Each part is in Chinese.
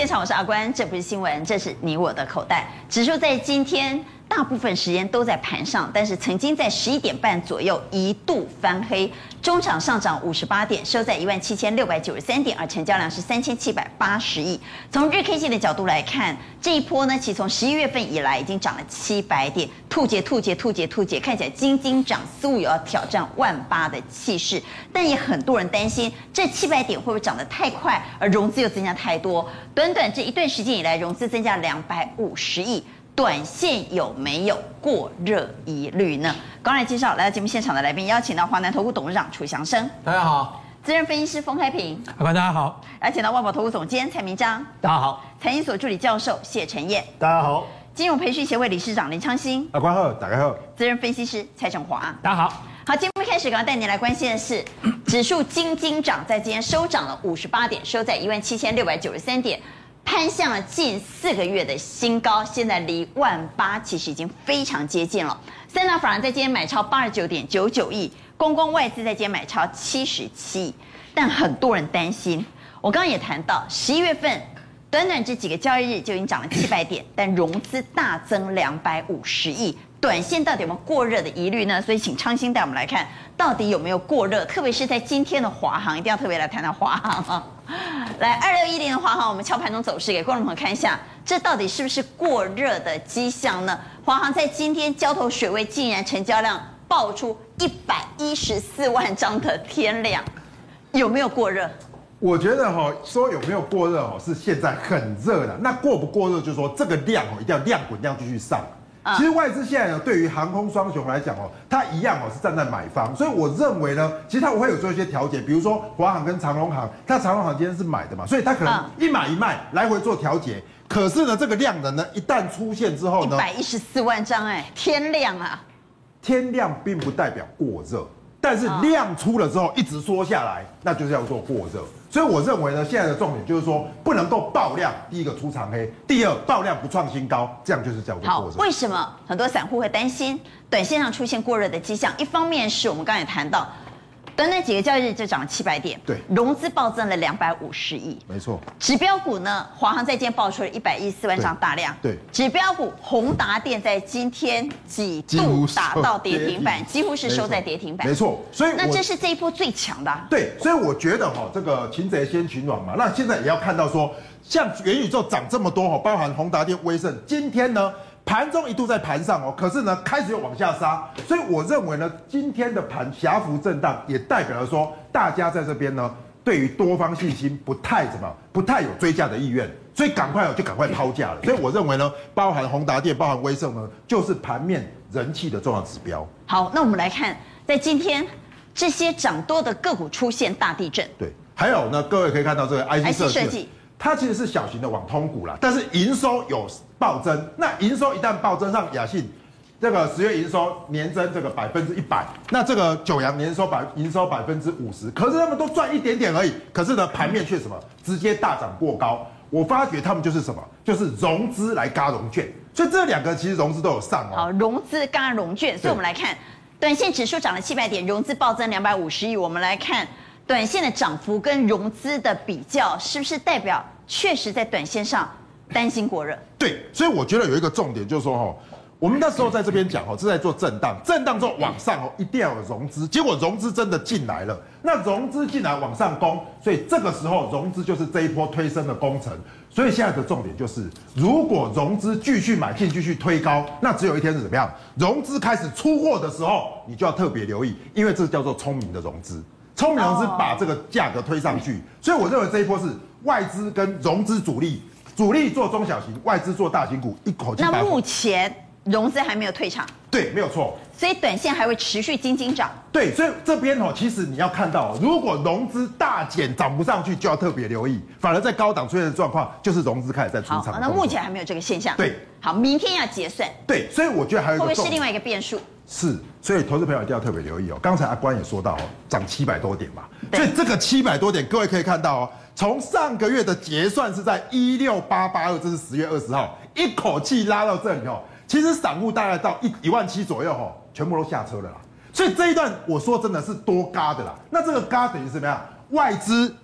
现场，我是阿关，这不是新闻，这是你我的口袋。指数在今天。大部分时间都在盘上，但是曾经在十一点半左右一度翻黑，中场上涨五十八点，收在一万七千六百九十三点，而成交量是三千七百八十亿。从日 K 线的角度来看，这一波呢，其实从十一月份以来已经涨了七百点，兔节兔节兔节兔节，看起来惊惊涨，似乎有要挑战万八的气势。但也很多人担心，这七百点会不会涨得太快，而融资又增加太多？短短这一段时间以来，融资增加两百五十亿。短线有没有过热疑虑呢？刚来介绍来到节目现场的来宾，邀请到华南投顾董事长楚祥生，大家好；资深分析师封开平，阿关大家好；邀请到万宝投顾总监蔡明章，大家好；财经所助理教授谢晨燕，大家好；金融培训协会理事长林昌兴，阿关好，大家好；资深分析师蔡正华，大家好。好，节目开始，刚刚带您来关心的是指数金金涨，在今天收涨了五十八点，收在一万七千六百九十三点。攀向了近四个月的新高，现在离万八其实已经非常接近了。三大法人在今天买超八十九点九九亿，公共外资在今天买超七十七亿。但很多人担心，我刚刚也谈到，十一月份短短这几个交易日就已经涨了七百点，但融资大增两百五十亿。短线到底有没有过热的疑虑呢？所以请昌兴带我们来看，到底有没有过热？特别是在今天的华航，一定要特别来谈谈华航啊！来，二六一零的华航，我们敲盘中走势给观众朋友看一下，这到底是不是过热的迹象呢？华航在今天交投水位竟然成交量爆出一百一十四万张的天量，有没有过热？我觉得哈，说有没有过热哈，是现在很热的。那过不过热，就是说这个量哦，一定要量滚量继续上。其实外资现在呢，对于航空双雄来讲哦，它一样哦是站在买方，所以我认为呢，其实它会有做一些调节，比如说华航跟长荣航，它长荣航今天是买的嘛，所以它可能一买一卖来回做调节。可是呢，这个量能呢一旦出现之后呢，一百一十四万张哎，天量啊！天量并不代表过热。但是量出了之后一直缩下来，那就是要做过热。所以我认为呢，现在的重点就是说，不能够爆量，第一个出长黑，第二爆量不创新高，这样就是叫做过热。好，为什么很多散户会担心短线上出现过热的迹象？一方面是我们刚才也谈到。短短几个交易日就涨了七百点，对，融资暴增了两百五十亿，没错。指标股呢，华航在今天爆出了一百一十四万张大量，对。指标股宏达电在今天几度打到跌停板，几乎是收在跌停板，没错。所以那这是这一波最强的，对。所以我觉得哈，这个擒贼先擒王嘛，那现在也要看到说，像元宇宙涨这么多哈，包含宏达电、威盛，今天呢？盘中一度在盘上哦，可是呢，开始又往下杀，所以我认为呢，今天的盘狭幅震荡也代表了说，大家在这边呢，对于多方信心不太怎么，不太有追价的意愿，所以赶快哦就赶快抛价了。所以我认为呢，包含宏达电、包含威盛呢，就是盘面人气的重要指标。好，那我们来看，在今天这些涨多的个股出现大地震。对，还有呢，各位可以看到这个 IC 设计。它其实是小型的网通股啦，但是营收有暴增。那营收一旦暴增，上雅信这个十月营收年增这个百分之一百，那这个九阳年收百营收百分之五十，可是他们都赚一点点而已。可是呢，盘面却什么直接大涨过高。我发觉他们就是什么，就是融资来嘎融券，所以这两个其实融资都有上哦。好，融资嘎融券，所以我们来看，短线指数涨了七百点，融资暴增两百五十亿。我们来看。短线的涨幅跟融资的比较，是不是代表确实在短线上担心过热？对，所以我觉得有一个重点就是说，哈，我们那时候在这边讲，哈，是在做震荡，震荡之后往上，哦，一定要有融资。结果融资真的进来了，那融资进来往上攻，所以这个时候融资就是这一波推升的工程。所以现在的重点就是，如果融资继续买进，继续推高，那只有一天是怎么样？融资开始出货的时候，你就要特别留意，因为这叫做聪明的融资。聪明融资把这个价格推上去，所以我认为这一波是外资跟融资主力，主力做中小型，外资做大型股，一口气。那目前融资还没有退场，对，没有错。所以短线还会持续惊惊涨。对，所以这边哦，其实你要看到，如果融资大减涨不上去，就要特别留意。反而在高档出现的状况，就是融资开始在出场。好，那目前还没有这个现象。对，好，明天要结算。对，所以我觉得还有一个会不会是另外一个变数？是，所以投资朋友一定要特别留意哦。刚才阿关也说到哦，涨七百多点嘛，所以这个七百多点，各位可以看到哦，从上个月的结算是在一六八八二，这是十月二十号，一口气拉到这里哦。其实散户大概到一一万七左右哦，全部都下车了啦。所以这一段我说真的是多嘎的啦。那这个嘎等于是什么样？外资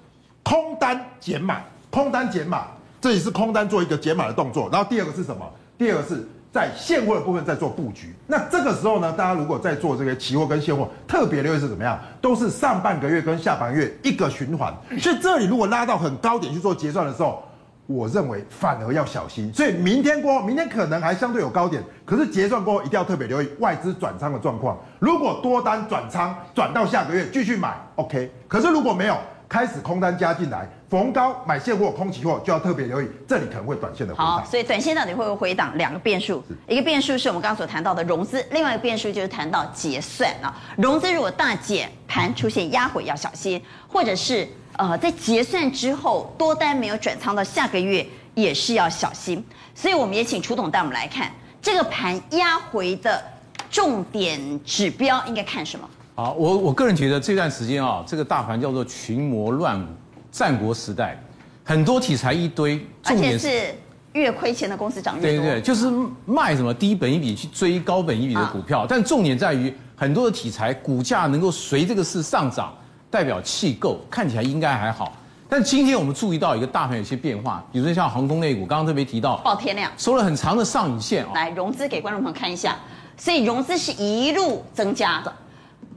空单减码，空单减码。这里是空单做一个减码的动作。然后第二个是什么？第二个是在现货的部分在做布局。那这个时候呢，大家如果在做这个期货跟现货，特别留意是怎么样？都是上半个月跟下半个月一个循环。所以这里如果拉到很高点去做结算的时候，我认为反而要小心。所以明天过后，明天可能还相对有高点，可是结算过后一定要特别留意外资转仓的状况。如果多单转仓转到下个月继续买，OK。可是如果没有，开始空单加进来，逢高买现货、空期货就要特别留意，这里可能会短线的回档。好，所以短线到底会不会回档？两个变数，一个变数是我们刚刚所谈到的融资，另外一个变数就是谈到结算啊。融资如果大减，盘出现压回要小心，或者是呃在结算之后多单没有转仓到下个月也是要小心。所以我们也请楚董带我们来看这个盘压回的重点指标应该看什么？好，我我个人觉得这段时间啊，这个大盘叫做群魔乱舞，战国时代，很多题材一堆，重点是越亏钱的公司涨越多。对对对，就是卖什么低本一比去追高本一比的股票，但重点在于很多的题材股价能够随这个市上涨，代表气够，看起来应该还好。但今天我们注意到一个大盘有些变化，比如说像航空类股，刚刚特别提到，爆天量，收了很长的上影线。来融资给观众朋友看一下，所以融资是一路增加的。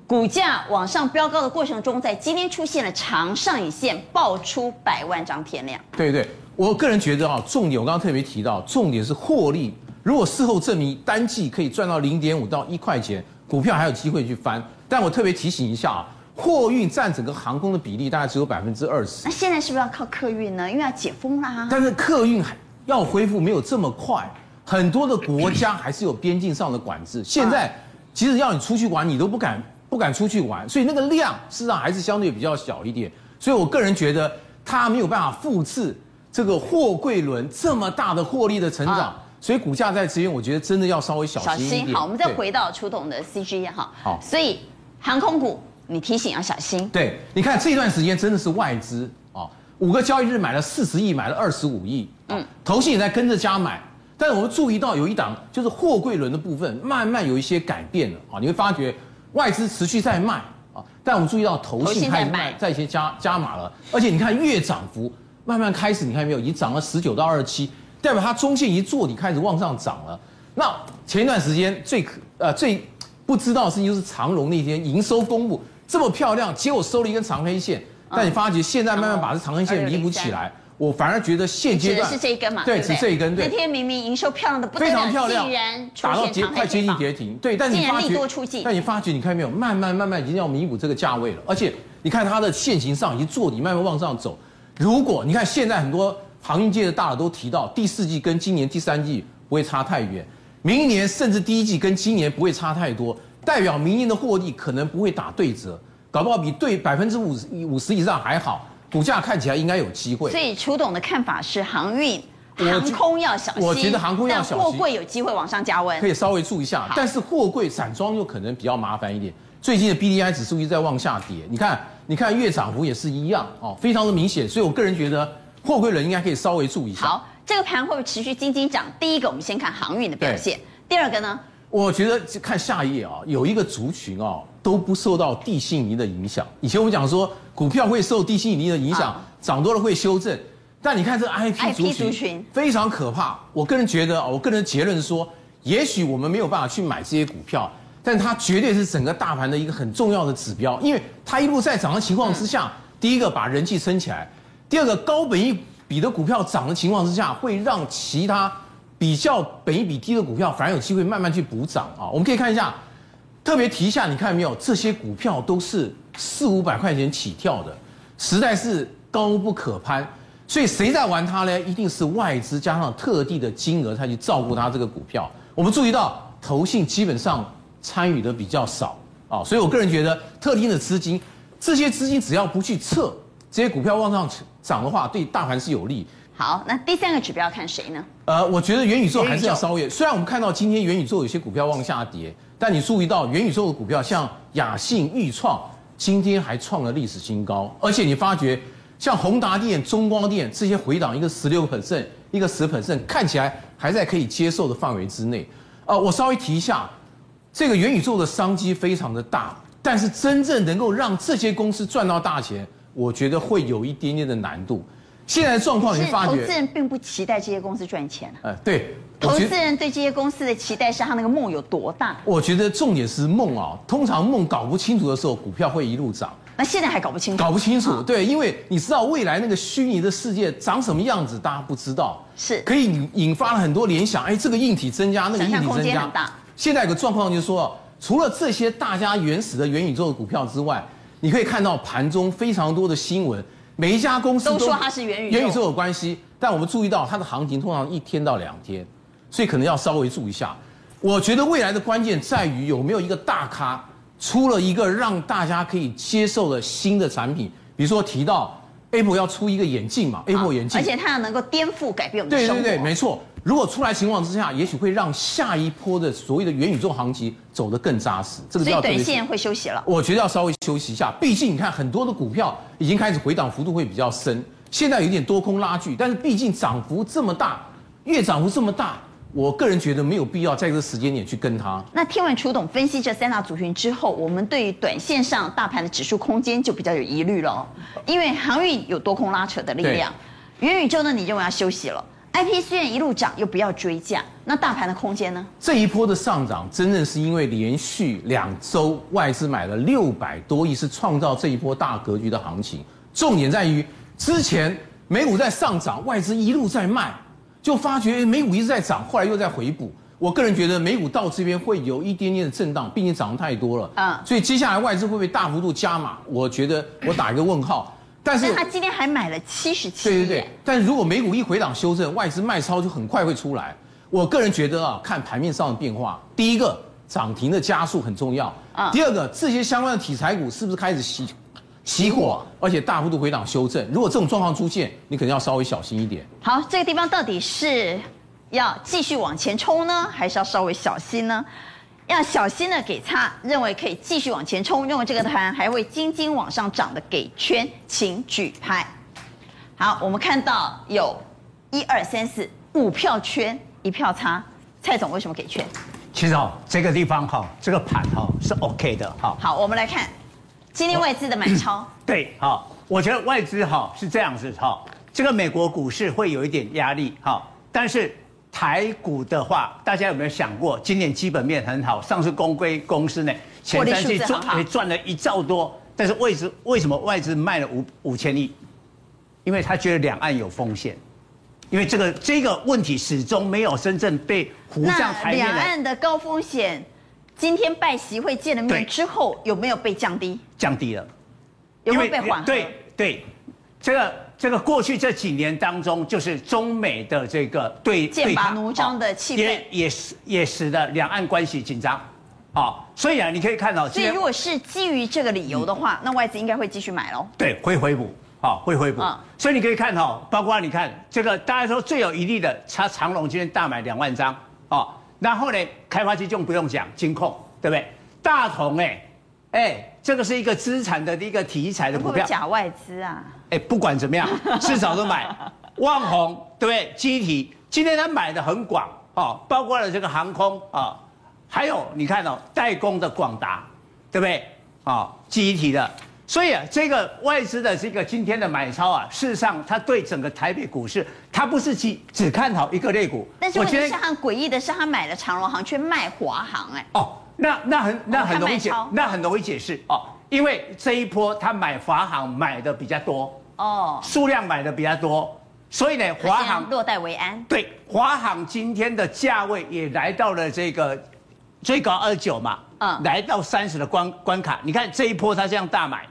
股价往上飙高的过程中，在今天出现了长上影线，爆出百万张天量。对对，我个人觉得啊，重点我刚刚特别提到，重点是获利。如果事后证明单季可以赚到零点五到一块钱，股票还有机会去翻。但我特别提醒一下啊，货运占整个航空的比例大概只有百分之二十。那现在是不是要靠客运呢？因为要解封啦。但是客运要恢复没有这么快，很多的国家还是有边境上的管制。现在其实要你出去玩，你都不敢。不敢出去玩，所以那个量事实上还是相对比较小一点。所以我个人觉得它没有办法复制这个货柜轮这么大的获利的成长，啊、所以股价在这边，我觉得真的要稍微小心一点。小心。好，我们再回到楚董的 CG 哈。好，所以航空股你提醒要小心。对，你看这段时间真的是外资啊，五个交易日买了四十亿，买了二十五亿，嗯，投信也在跟着加买。但是我们注意到有一档就是货柜轮的部分慢慢有一些改变了啊，你会发觉。外资持续在卖啊，但我们注意到投信开始卖，在一些加加码了，而且你看月涨幅慢慢开始，你看没有，已经涨了十九到二十七，代表它中线一做底开始往上涨了。那前一段时间最可呃最不知道的事情就是长荣那天营收公布这么漂亮，结果收了一根长黑线，但你发觉现在慢慢把这长黑线弥补起来。我反而觉得现阶段是这一根嘛，对，只这一根。对，那天明明营收漂亮的不得了，非常漂亮，然打到跌快接近跌停。对，但你发觉，但你发觉你看没有，慢慢慢慢已经要弥补这个价位了。而且你看它的线型上已经做底，慢慢往上走。如果你看现在很多航运界的大佬都提到，第四季跟今年第三季不会差太远，明年甚至第一季跟今年不会差太多，代表明年的获利可能不会打对折，搞不好比对百分之五十五十以上还好。股价看起来应该有机会，所以楚董的看法是航运、航空要小心。我觉得航空要小心，货柜有机会往上加温，可以稍微注意一下。但是货柜散装又可能比较麻烦一点。最近的 BDI 指数一直在往下跌，你看，你看月涨幅也是一样哦，非常的明显。所以我个人觉得货柜人应该可以稍微注意一下。好，这个盘会不会持续金金涨？第一个，我们先看航运的表现。第二个呢？我觉得看下一页啊，有一个族群啊都不受到地心仪的影响。以前我们讲说股票会受地心引力的影响，涨多了会修正。但你看这 IP 族群非常可怕。我个人觉得，我个人的结论是说，也许我们没有办法去买这些股票，但它绝对是整个大盘的一个很重要的指标，因为它一路在涨的情况之下，第一个把人气撑起来，第二个高本益比的股票涨的情况之下，会让其他。比较本益比低的股票，反而有机会慢慢去补涨啊！我们可以看一下，特别提一下，你看没有？这些股票都是四五百块钱起跳的，实在是高不可攀。所以谁在玩它呢？一定是外资加上特地的金额才去照顾它这个股票。我们注意到，投信基本上参与的比较少啊，所以我个人觉得，特定的资金，这些资金只要不去测这些股票往上涨的话，对大盘是有利。好，那第三个指标看谁呢？呃，我觉得元宇宙还是要稍微。虽然我们看到今天元宇宙有些股票往下跌，但你注意到元宇宙的股票，像雅信、钰创，今天还创了历史新高。而且你发觉，像宏达电、中光电这些回档一个十六个 percent，一个十 percent，看起来还在可以接受的范围之内。呃，我稍微提一下，这个元宇宙的商机非常的大，但是真正能够让这些公司赚到大钱，我觉得会有一点点的难度。现在的状况，你发觉投资人并不期待这些公司赚钱。呃，对，投资人对这些公司的期待是他那个梦有多大？我觉得重点是梦啊，通常梦搞不清楚的时候，股票会一路涨。那现在还搞不清楚？搞不清楚，对，因为你知道未来那个虚拟的世界长什么样子，大家不知道，是可以引引发了很多联想。哎，这个硬体增加，那个硬体增加，空间很大。现在有个状况就是说，除了这些大家原始的元宇宙的股票之外，你可以看到盘中非常多的新闻。每一家公司都，都说它是元宇宙，元宇宙有关系，但我们注意到它的行情通常一天到两天，所以可能要稍微注意一下。我觉得未来的关键在于有没有一个大咖出了一个让大家可以接受的新的产品，比如说提到 Apple 要出一个眼镜嘛，Apple 眼镜，而且它要能够颠覆改变我们的生活。对对对，没错。如果出来情况之下，也许会让下一波的所谓的元宇宙行情走得更扎实。这个所以短线会休息了。我觉得要稍微休息一下，毕竟你看很多的股票已经开始回档幅度会比较深，现在有点多空拉锯，但是毕竟涨幅这么大，越涨幅这么大，我个人觉得没有必要在这个时间点去跟它。那听完楚董分析这三大族群之后，我们对于短线上大盘的指数空间就比较有疑虑了，因为航运有多空拉扯的力量，元宇宙呢，你认为要休息了？IP 虽然一路涨，又不要追价，那大盘的空间呢？这一波的上涨，真正是因为连续两周外资买了六百多亿，是创造这一波大格局的行情。重点在于，之前美股在上涨，外资一路在卖，就发觉美股一直在涨，后来又在回补。我个人觉得美股到这边会有一点点的震荡，毕竟涨得太多了。嗯，所以接下来外资会不会大幅度加码？我觉得我打一个问号。但是他今天还买了七十七。对对对，但是如果美股一回档修正，外资卖超就很快会出来。我个人觉得啊，看盘面上的变化，第一个涨停的加速很重要啊。第二个，这些相关的题材股是不是开始熄熄火，而且大幅度回档修正？如果这种状况出现，你可能要稍微小心一点。好，这个地方到底是要继续往前冲呢，还是要稍微小心呢？要小心的给差，认为可以继续往前冲，认为这个盘还会轻轻往上涨的给圈，请举牌。好，我们看到有一二三四五票圈，一票差。蔡总为什么给圈？其实哦，这个地方哈，这个盘哈是 OK 的哈。好，我们来看今天外资的买超。对，好，我觉得外资哈是这样子哈，这个美国股市会有一点压力哈，但是。台股的话，大家有没有想过，今年基本面很好，上市公归公司呢，前三季赚也赚了一兆多，但是为什为什么外资卖了五五千亿？因为他觉得两岸有风险，因为这个这个问题始终没有真正被浮上台面。两岸的高风险，今天拜习会见了面之后，有没有被降低？降低了，有没有被缓和？对对，这个。这个过去这几年当中，就是中美的这个对剑拔弩张的气氛，也也使也使得两岸关系紧张，啊，所以啊，你可以看到，所以如果是基于这个理由的话，那外资应该会继续买喽。对，会回补，啊，会回补。所以你可以看到，包括你看这个，大家说最有疑虑的，他长隆今天大买两万张，啊，然后呢，开发区就不用讲，金控，对不对？大同哎，哎，这个是一个资产的一个题材的股票，假外资啊。哎，不管怎么样，至少都买。旺宏对不对？机体今天他买的很广哦，包括了这个航空啊，还有你看哦，代工的广达，对不对？哦，机体的，所以啊，这个外资的这个今天的买超啊，事实上它对整个台北股市，它不是只只看好一个类股。但是问题是很诡异的是，他买了长荣行，却卖华航，哎。哦，那那很那很容易解，那很容易解释哦，因为这一波他买华航买的比较多。哦，数量买的比较多，所以呢，华航落袋为安。对，华航今天的价位也来到了这个最高二九嘛，嗯，来到三十的关关卡。你看这一波它这样大买，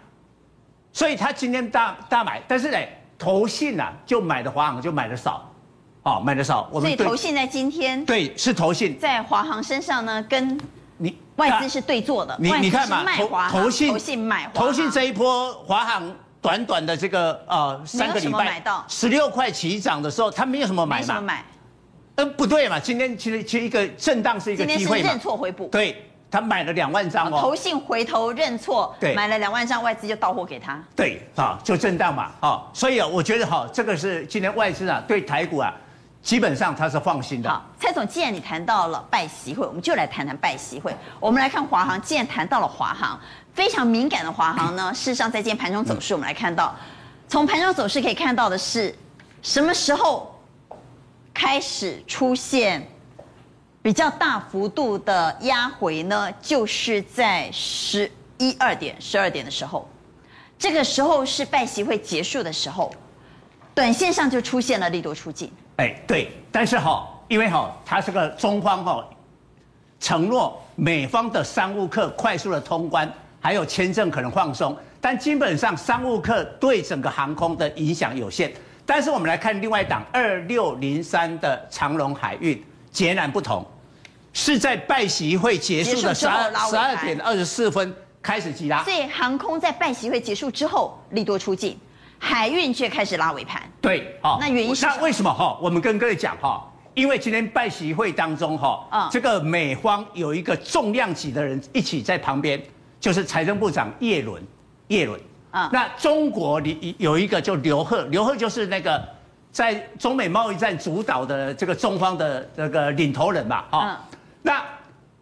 所以他今天大大买，但是呢，投信啊就买的华航就买的少，哦，买的少。我们所以投信在今天对是投信在华航身上呢，跟你外资是对坐的。你你看嘛，投投信投信买投信这一波华航。短短的这个呃三个礼拜，十六块起涨的时候，他没有什么买嘛？买，呃不对嘛，今天其实其实一个震荡是一个机会嘛。认错回补。对，他买了两万张哦。投信回头认错，对，买了两万张，外资就到货给他。对啊，就震荡嘛啊，所以啊，我觉得哈，这个是今天外资啊对台股啊，基本上他是放心的。好，蔡总，既然你谈到了拜习会，我们就来谈谈拜习会。我们来看华航，既然谈到了华航。非常敏感的华航呢，事实上在今天盘中走势，我们来看到，从盘中走势可以看到的是，什么时候开始出现比较大幅度的压回呢？就是在十一二点、十二点的时候，这个时候是拜习会结束的时候，短线上就出现了力度出尽。哎，对，但是哈，因为哈，它是个中方哈承诺美方的商务客快速的通关，还有签证可能放松，但基本上商务客对整个航空的影响有限。但是我们来看另外一档二六零三的长荣海运，截然不同，是在拜习会结束的十二十二点二十四分开始急拉。所以航空在拜习会结束之后利多出尽。海运却开始拉尾盘，对，哦，那原因是那为什么哈？我们跟各位讲哈，因为今天拜习会当中哈，啊，这个美方有一个重量级的人一起在旁边，就是财政部长叶伦，叶伦，啊，那中国里有一个叫刘鹤，刘鹤就是那个在中美贸易战主导的这个中方的这个领头人嘛，哈，那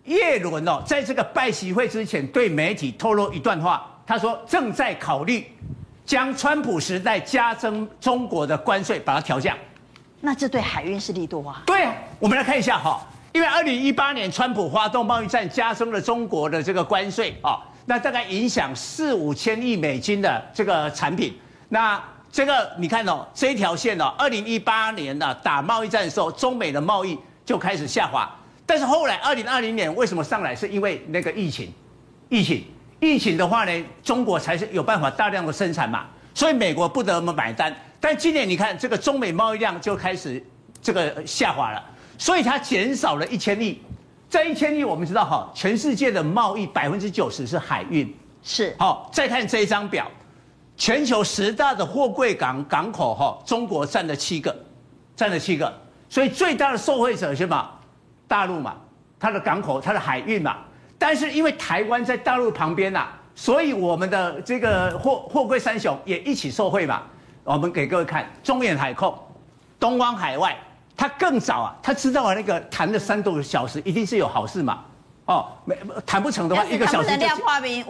叶伦哦，在这个拜习会之前对媒体透露一段话，他说正在考虑。将川普时代加征中国的关税把它调降，那这对海运是利多啊？对啊，我们来看一下哈，因为二零一八年川普发动贸易战，加征了中国的这个关税啊，那大概影响四五千亿美金的这个产品。那这个你看哦，这一条线哦，二零一八年呢打贸易战的时候，中美的贸易就开始下滑，但是后来二零二零年为什么上来？是因为那个疫情，疫情。疫情的话呢，中国才是有办法大量的生产嘛，所以美国不得不买单。但今年你看，这个中美贸易量就开始这个下滑了，所以它减少了一千亿。这一千亿我们知道哈，全世界的贸易百分之九十是海运，是。好，再看这一张表，全球十大的货柜港港口哈，中国占了七个，占了七个，所以最大的受惠者是什么？大陆嘛，它的港口，它的海运嘛。但是因为台湾在大陆旁边呐、啊，所以我们的这个货货柜三雄也一起受惠嘛。我们给各位看中远海控、东方海外，他更早啊，他知道啊那个谈了三多小时，一定是有好事嘛。哦，没谈不成的话，一个小时就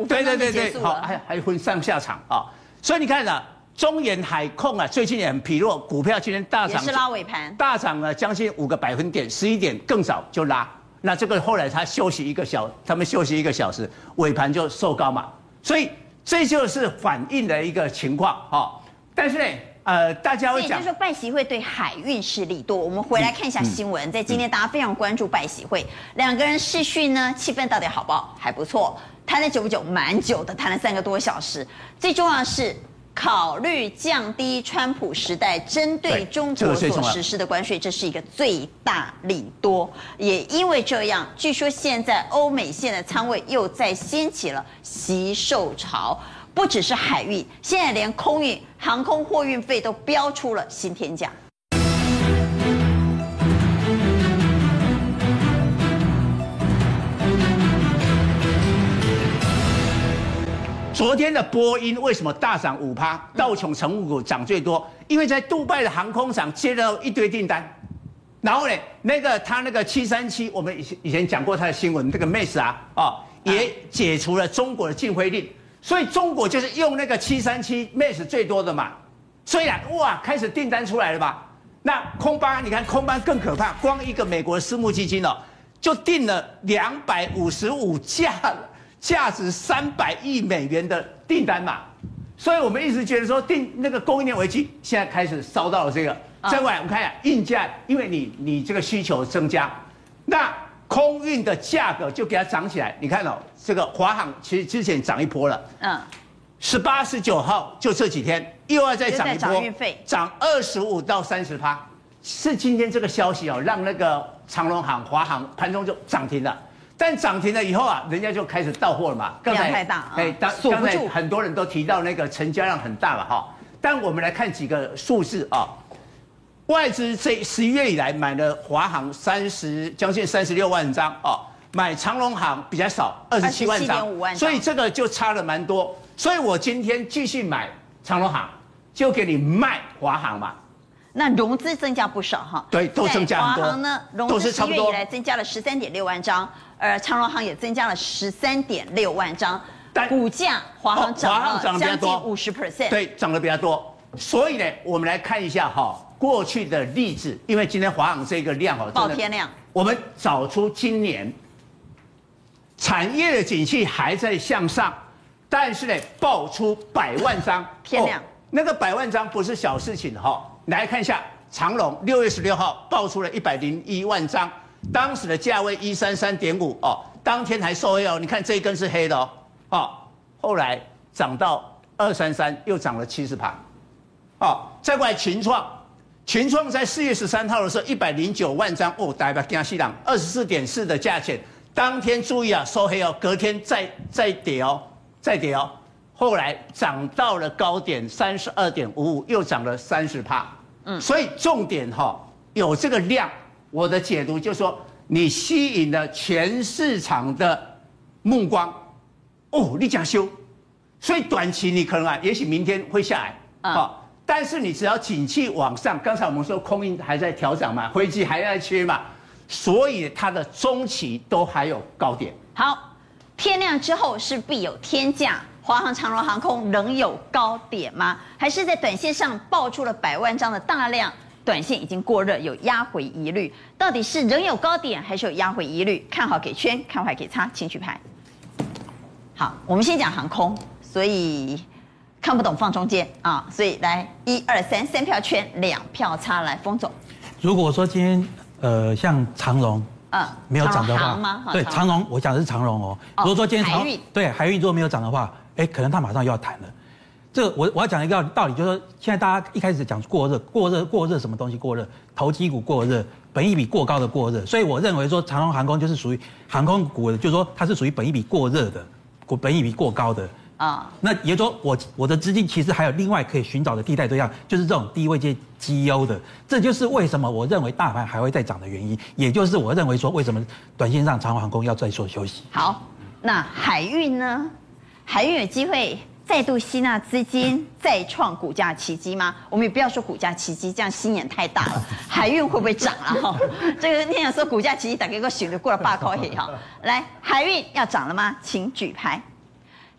对对对对，好还还分上下场啊、哦。所以你看呐、啊，中远海控啊，最近也很疲弱，股票今天大涨，也是拉尾盘，大涨了将近五个百分点，十一点更早就拉。那这个后来他休息一个小，他们休息一个小时，尾盘就收高嘛，所以这就是反映的一个情况哈。但是呢，呃，大家会讲，就是说拜习会对海运是利多。我们回来看一下新闻，在今天大家非常关注拜习会，两个人试训呢，气氛到底好不好？还不错，谈了久不久？蛮久的，谈了三个多小时。最重要的是。考虑降低川普时代针对中国所实施的关税，这是一个最大利多。也因为这样，据说现在欧美线的仓位又在掀起了吸售潮，不只是海运，现在连空运、航空货运费都飙出了新天价。昨天的波音为什么大涨五趴？道琼成分股涨最多，因为在杜拜的航空厂接到一堆订单，然后呢，那个他那个七三七，我们以前以前讲过他的新闻，这个 MAX 啊，哦，也解除了中国的禁飞令，所以中国就是用那个七三七 MAX 最多的嘛，虽然哇，开始订单出来了吧？那空巴，你看空巴更可怕，光一个美国私募基金哦，就订了两百五十五架了。价值三百亿美元的订单嘛，所以我们一直觉得说订那个供应链危机，现在开始烧到了这个。再过来我们看一下运价，因为你你这个需求增加，那空运的价格就给它涨起来。你看哦，这个华航其实之前涨一波了，嗯，十八十九号就这几天又要再涨一波，涨二十五到三十趴，是今天这个消息哦，让那个长龙航、华航盘中就涨停了。但涨停了以后啊，人家就开始到货了嘛。量太大，哎，当刚才很多人都提到那个成交量很大了哈。但我们来看几个数字啊，外资这十一月以来买了华航三十将近三十六万张啊，买长隆航比较少二十七万张，所以这个就差了蛮多。所以我今天继续买长隆航，就给你卖华航嘛。那融资增加不少哈，对，都增加很多。华航呢，融资十月以来增加了十三点六万张，而长荣行也增加了十三点六万张。但股价华航涨了将近五十 percent，对，涨得比较多。所以呢，我们来看一下哈，过去的例子，因为今天华航这个量哦，爆天量，我们找出今年产业的景气还在向上，但是呢，爆出百万张天量，那个百万张不是小事情哈。来看一下长荣，六月十六号爆出了一百零一万张，当时的价位一三三点五哦，当天还收黑哦，你看这一根是黑的哦，哦，后来涨到二三三，又涨了七十趴。哦，再过来群创，群创在四月十三号的时候，一百零九万张哦，大家惊死人，二十四点四的价钱，当天注意啊，收黑哦，隔天再再跌哦，再跌哦，后来涨到了高点三十二点五五，又涨了三十趴，嗯，所以重点哈、哦，有这个量，我的解读就是说，你吸引了全市场的目光，哦，你讲修，所以短期你可能啊，也许明天会下来，啊、嗯。但是你只要景气往上，刚才我们说空运还在调涨嘛，飞机还在缺嘛，所以它的中期都还有高点。好，天亮之后是必有天价，华航、长荣航空仍有高点吗？还是在短线上爆出了百万张的大量，短线已经过热，有压回疑虑？到底是仍有高点，还是有压回疑虑？看好给圈，看坏给叉，请举牌。好，我们先讲航空，所以。看不懂放中间啊，所以来一二三三票圈，两票叉来封总。如果说今天呃像长荣，嗯，没有涨的话，对长荣，我讲的是长荣哦。如果说今天长荣对海运如果没有涨的话，哎，可能它马上又要弹了。这个我我要讲一个道理，就是说现在大家一开始讲过热，过热过热什么东西过热？投机股过热，本益比过高的过热。所以我认为说长荣航空就是属于航空股的，就是说它是属于本益比过热的，过本益比过高的。啊，那也就是说，我我的资金其实还有另外可以寻找的替代对象，就是这种低位阶绩优的，这就是为什么我认为大盘还会再涨的原因，也就是我认为说为什么短线上长荣航空要再做休息。好，那海运呢？海运有机会再度吸纳资金，再创股价奇迹吗？我们也不要说股价奇迹，这样心眼太大了。海运会不会涨啊？哈，这个念想说股价奇迹，大概个选择过了八块黑哈。来，海运要涨了吗？请举牌。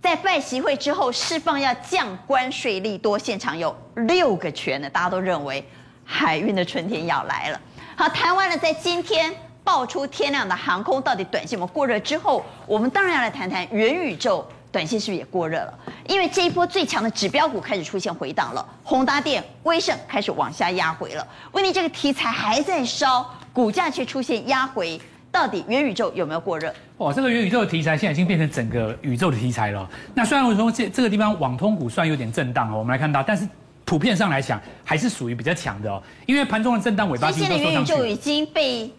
在拜习会之后释放要降关税利多，现场有六个权的，大家都认为海运的春天要来了。好，谈完了，在今天爆出天量的航空，到底短线有没有过热之后，我们当然要来谈谈元宇宙，短线是不是也过热了？因为这一波最强的指标股开始出现回档了，宏达电、威盛开始往下压回了。问题这个题材还在烧，股价却出现压回。到底元宇宙有没有过热？哦，这个元宇宙的题材现在已经变成整个宇宙的题材了。那虽然我说这这个地方网通股算有点震荡哦，我们来看到，但是普遍上来讲还是属于比较强的哦，因为盘中的震荡尾巴其实。现在的元宇宙已经被。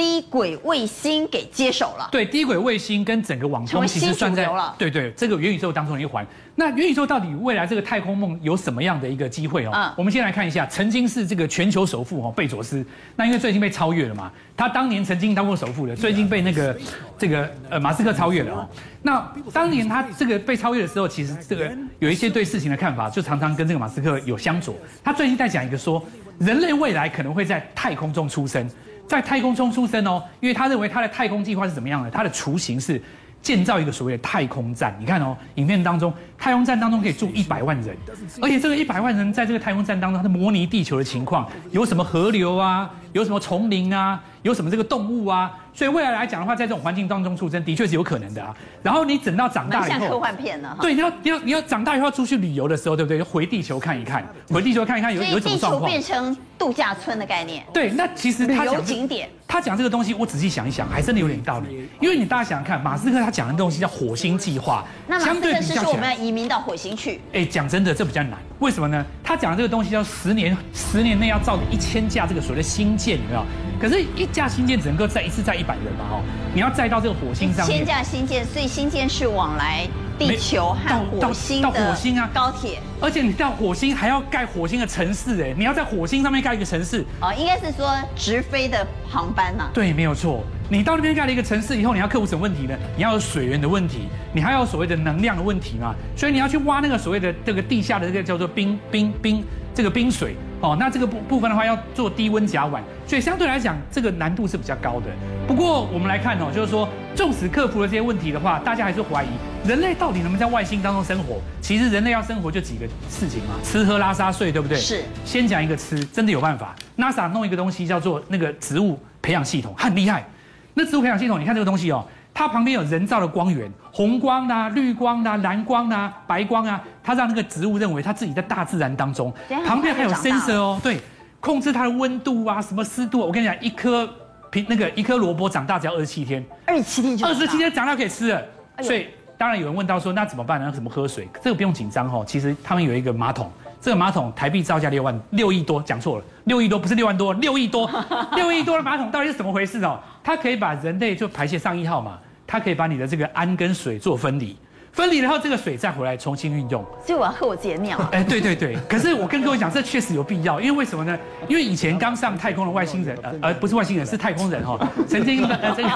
低轨卫星给接手了，对，低轨卫星跟整个网通其实算在对对这个元宇宙当中的一环。那元宇宙到底未来这个太空梦有什么样的一个机会哦？嗯，我们先来看一下，曾经是这个全球首富哦，贝佐斯。那因为最近被超越了嘛，他当年曾经当过首富的，最近被那个这个呃马斯克超越了哦。那当年他这个被超越的时候，其实这个有一些对事情的看法，就常常跟这个马斯克有相左。他最近在讲一个说，人类未来可能会在太空中出生。在太空中出生哦，因为他认为他的太空计划是怎么样的？他的雏形是建造一个所谓的太空站。你看哦，影片当中，太空站当中可以住一百万人，而且这个一百万人在这个太空站当中，它模拟地球的情况，有什么河流啊，有什么丛林啊，有什么这个动物啊。所以未来来讲的话，在这种环境当中出生，的确是有可能的啊。然后你等到长大以后，像科幻片呢？对，你要你要你要长大以后要出去旅游的时候，对不对？回地球看一看，回地球看一看有有什么状况。地球变成度假村的概念。对，那其实他旅游景点。他讲这个东西，我仔细想一想，还真的有点道理。因为你大家想想看，马斯克他讲的东西叫火星计划，那马斯克是说我们要移民到火星去。哎，讲真的，这比较难。为什么呢？他讲的这个东西叫十年，十年内要造一千架这个所谓的星舰，有没有？可是，一架新舰只能够载一次载一百人嘛，哈，你要载到这个火星上面。千架新舰，所以新舰是往来地球和火星的火星啊高铁。而且你到火星还要盖火星的城市，哎，你要在火星上面盖一个城市。哦，应该是说直飞的航班嘛。对，没有错。你到那边盖了一个城市以后，你要克服什么问题呢？你要有水源的问题，你还要有所谓的能量的问题嘛。所以你要去挖那个所谓的这个地下的这个叫做冰冰冰这个冰水。哦，那这个部部分的话要做低温甲烷，所以相对来讲，这个难度是比较高的。不过我们来看哦，就是说纵使克服了这些问题的话，大家还是怀疑人类到底能不能在外星当中生活？其实人类要生活就几个事情嘛，吃喝拉撒睡，对不对？是。先讲一个吃，真的有办法。NASA 弄一个东西叫做那个植物培养系统，很厉害。那植物培养系统，你看这个东西哦，它旁边有人造的光源，红光啊、绿光啊、蓝光啊、白光啊，它让那个植物认为它自己在大自然当中。旁边还有 sensor 哦，对，控制它的温度啊、什么湿度。我跟你讲，一颗苹那个一颗萝卜长大只要二十七天，二十七天就二十七天长大可以吃了。所以当然有人问到说，那怎么办呢？那怎么喝水？这个不用紧张哦。其实他们有一个马桶。这个马桶台币造价六万六亿多，讲错了，六亿多不是六万多，六亿多，六亿多的马桶到底是怎么回事哦？它可以把人类就排泄上一号嘛，它可以把你的这个氨跟水做分离。分离，然后这个水再回来重新运用，所以我要喝我自己的尿。哎，对对对，可是我跟各位讲，这确实有必要，因为为什么呢？因为以前刚上太空的外星人，呃，呃不是外星人，是太空人 哈，曾经呃这个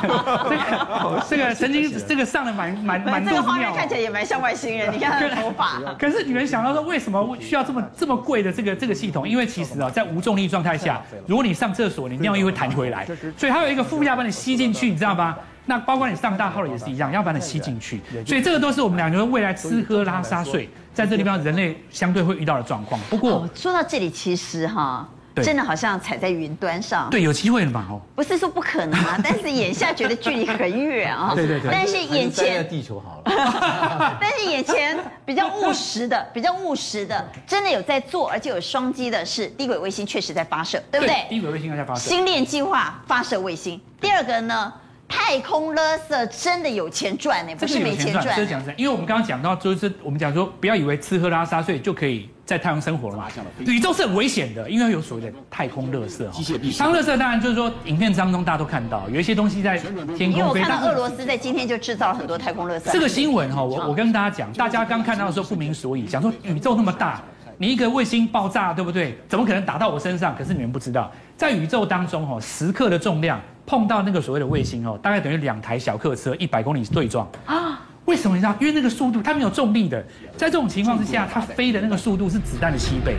这个这个曾经这个上了蛮蛮蛮多这个画面看起来也蛮像外星人，你看他的头发。可是你们想到说，为什么需要这么这么贵的这个这个系统？因为其实啊，在无重力状态下，如果你上厕所，你尿液会弹回来，所以它有一个负压把你吸进去，你知道吗？那包括你上大号了也是一样，要把你吸进去，所以这个都是我们两个人未来吃喝拉撒睡，在这地方人类相对会遇到的状况。不过说到这里，其实哈，真的好像踩在云端上。对，有机会了嘛？哦，不是说不可能啊，但是眼下觉得距离很远啊。对对对。但是眼前地球好了。但是眼前比较务实的，比较务实的，真的有在做，而且有双击的是低轨卫星确实在发射，对不对？低轨卫星在发射。星链计划发射卫星。第二个呢？太空垃圾真的有钱赚呢，不是没钱赚。这是讲真的，因为我们刚刚讲到，就是我们讲说，不要以为吃喝拉撒睡就可以在太空生活了嘛。宇宙是很危险的，因为有所谓的太空垃圾。机械臂。太空垃圾当然就是说，影片当中大家都看到，有一些东西在天空飞。因为我看到俄罗斯在今天就制造了很多太空垃圾。这个新闻哈，我我跟大家讲，大家刚看到的时候不明所以，讲说宇宙那么大，你一个卫星爆炸，对不对？怎么可能打到我身上？可是你们不知道，在宇宙当中哈，十克的重量。碰到那个所谓的卫星哦，大概等于两台小客车一百公里对撞啊？为什么你知道？因为那个速度它没有重力的，在这种情况之下，它飞的那个速度是子弹的七倍。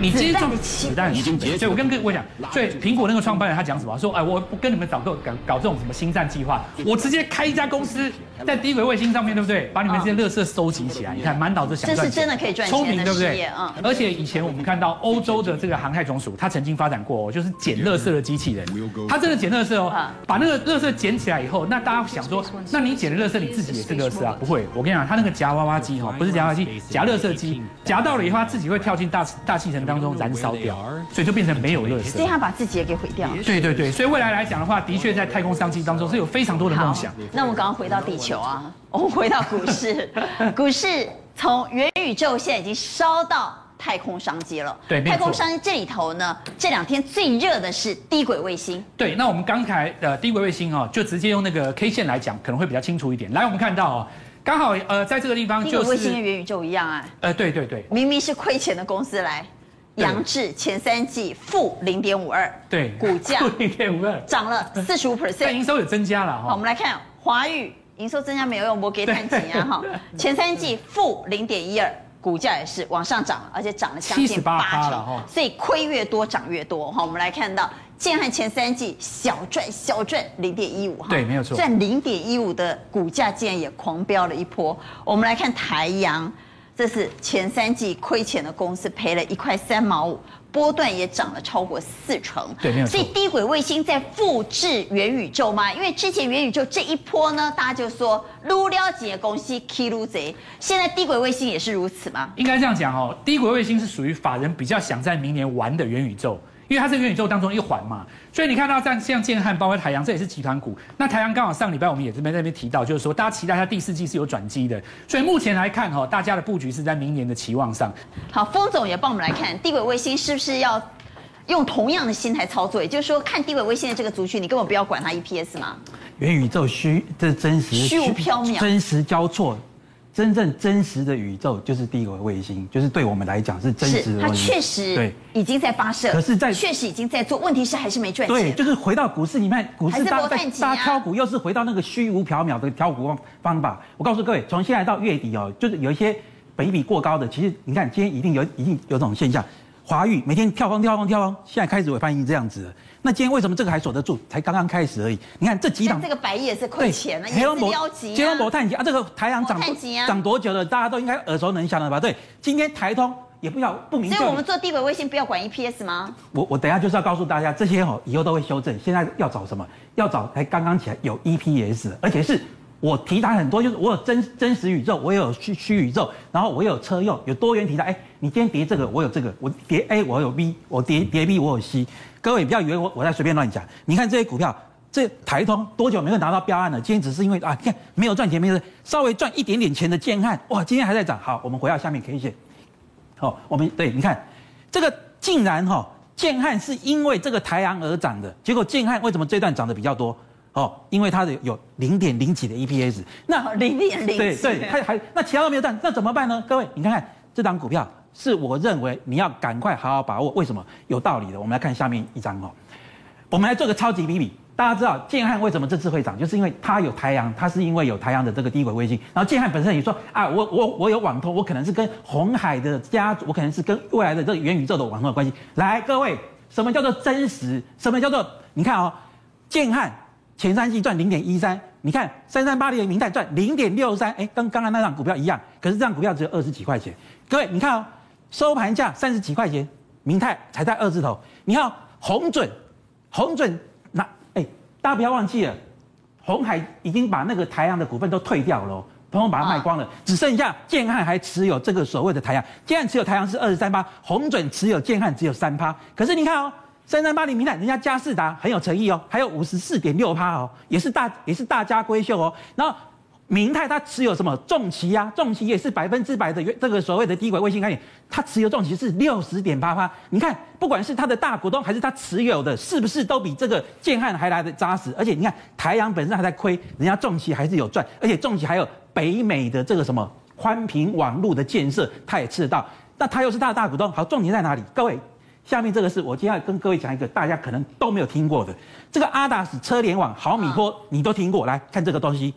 你接触子弹已经结束。所以我跟各位讲，所以苹果那个创办人他讲什么？说哎，我不跟你们搞个搞搞这种什么星战计划，我直接开一家公司在低轨卫星上面对不对？把你们这些垃圾收集起来，你看满脑子想赚钱。这是真的可以赚钱聪明对不对？嗯。而且以前我们看到欧洲的这个航太总署，他曾经发展过哦，就是捡垃圾的机器人。他真的捡垃圾哦，把那个垃圾捡起来以后，那大家想说，那你捡的垃圾你自己也是垃圾啊？不会，我跟你讲，他那个夹娃娃机哈，不是夹娃娃机，夹垃圾机，夹到了以后，他自己会跳进大大气层当中燃烧掉。所以就变成没有垃圾，所以他把自己也给毁掉了。对对对，所以未来来讲的话，的确在太空商机当中是有非常多的梦想。那我们刚刚回到地球啊，我 们回到股市，股市从元宇宙现在已经烧到太空商机了。对，太空商机这里头呢，这两天最热的是低轨卫星。对，那我们刚才的低轨卫星哦，就直接用那个 K 线来讲，可能会比较清楚一点。来，我们看到哦，刚好呃，在这个地方就是低轨卫星跟元宇宙一样啊。呃，对对对，明明是亏钱的公司来。扬智前三季负零点五二，对，股价负零点五二，涨了四十五 percent，但营收也增加了哈。好，我们来看华宇营收增加没有用，我给探紧啊哈。前三季负零点一二，股价也是往上涨，而且涨了将近八成，所以亏越多涨越多哈。我们来看到建汉前三季小赚小赚零点一五哈，对，没有错，赚零点一五的股价竟然也狂飙了一波。我们来看台阳。这是前三季亏钱的公司，赔了一块三毛五，波段也涨了超过四成。对，没有。所以低轨卫星在复制元宇宙吗？因为之前元宇宙这一波呢，大家就说撸了几个公司 k 撸贼，现在低轨卫星也是如此吗？应该这样讲哦，低轨卫星是属于法人比较想在明年玩的元宇宙。因为它是元宇宙当中一环嘛，所以你看到像像建汉，包括台阳，这也是集团股。那台阳刚好上礼拜我们也这边在那边提到，就是说大家期待它第四季是有转机的。所以目前来看哈，大家的布局是在明年的期望上。好，封总也帮我们来看低轨卫星是不是要用同样的心态操作？也就是说，看低轨卫星的这个族群，你根本不要管它 EPS 嘛。元宇宙虚，这真实虚无缥缈，真实交错。真正真实的宇宙就是低轨卫星，就是对我们来讲是真实的。它确实对已经在发射，可是，在确实已经在做。问题是还是没赚钱。对，就是回到股市里面，股市大家大家挑股，又是回到那个虚无缥缈的挑股方法。我告诉各位，从现在到月底哦，就是有一些本益比过高的，其实你看今天一定有一定有这种现象。华裕每天跳空跳空跳空，现在开始尾盘已经这样子了。那今天为什么这个还守得住？才刚刚开始而已。你看这几档，这个百亿也是亏钱了，也是标级。金融博探急啊，这个台阳涨涨多久了？大家都应该耳熟能详了吧？对，今天台通也不要不明。所以我们做低轨卫星不要管 EPS 吗？我我等下就是要告诉大家，这些哦以后都会修正。现在要找什么？要找才刚刚起来有 EPS，而且是。我题材很多，就是我有真真实宇宙，我有虚虚宇宙，然后我有车用，有多元题材。哎，你今天叠这个，我有这个；我叠 A，我有 B；我叠叠 B，我有 C。各位不要以为我我在随便乱讲。你看这些股票，这台通多久没有拿到标案了？今天只是因为啊，看没有赚钱，没有稍微赚一点点钱的建汉，哇，今天还在涨。好，我们回到下面 K 线。好，我们对，你看这个竟然哈、哦，建汉是因为这个台阳而涨的，结果建汉为什么这段涨得比较多？哦，因为它的有零点零几的 EPS，那零点零几，对对，它还那其他都没有赚，那怎么办呢？各位，你看看这档股票，是我认为你要赶快好好把握，为什么？有道理的。我们来看下面一张哦，我们来做个超级比比。大家知道建汉为什么这次会涨，就是因为它有台阳，它是因为有台阳的这个低轨卫星。然后建汉本身也说啊，我我我有网通，我可能是跟红海的家族，我可能是跟未来的这个元宇宙的网通的关系。来，各位，什么叫做真实？什么叫做你看哦，建汉。前三季赚零点一三，你看三三八零的明泰赚零点六三，哎，跟刚刚那张股票一样，可是这张股票只有二十几块钱。各位，你看哦，收盘价三十几块钱，明泰才在二字头。你看哦、红准，红准那哎，大家不要忘记了，红海已经把那个台阳的股份都退掉了，统统把它卖光了，只剩下建汉还持有这个所谓的台阳。建汉持有台阳是二十三趴，红准持有建汉只有三趴。可是你看哦。三三八零明泰，人家嘉士达很有诚意哦，还有五十四点六趴哦，也是大也是大家闺秀哦。然后明泰它持有什么重骑啊？重骑也是百分之百的这个所谓的低轨卫星概念，它持有重骑是六十点八趴。你看，不管是它的大股东还是它持有的，是不是都比这个建汉还来得扎实？而且你看台阳本身还在亏，人家重骑还是有赚，而且重骑还有北美的这个什么宽频网络的建设，它也吃得到。那它又是它的大股东，好，重点在哪里？各位。下面这个是我接下来跟各位讲一个大家可能都没有听过的，这个阿达斯车联网毫米波你都听过，来看这个东西，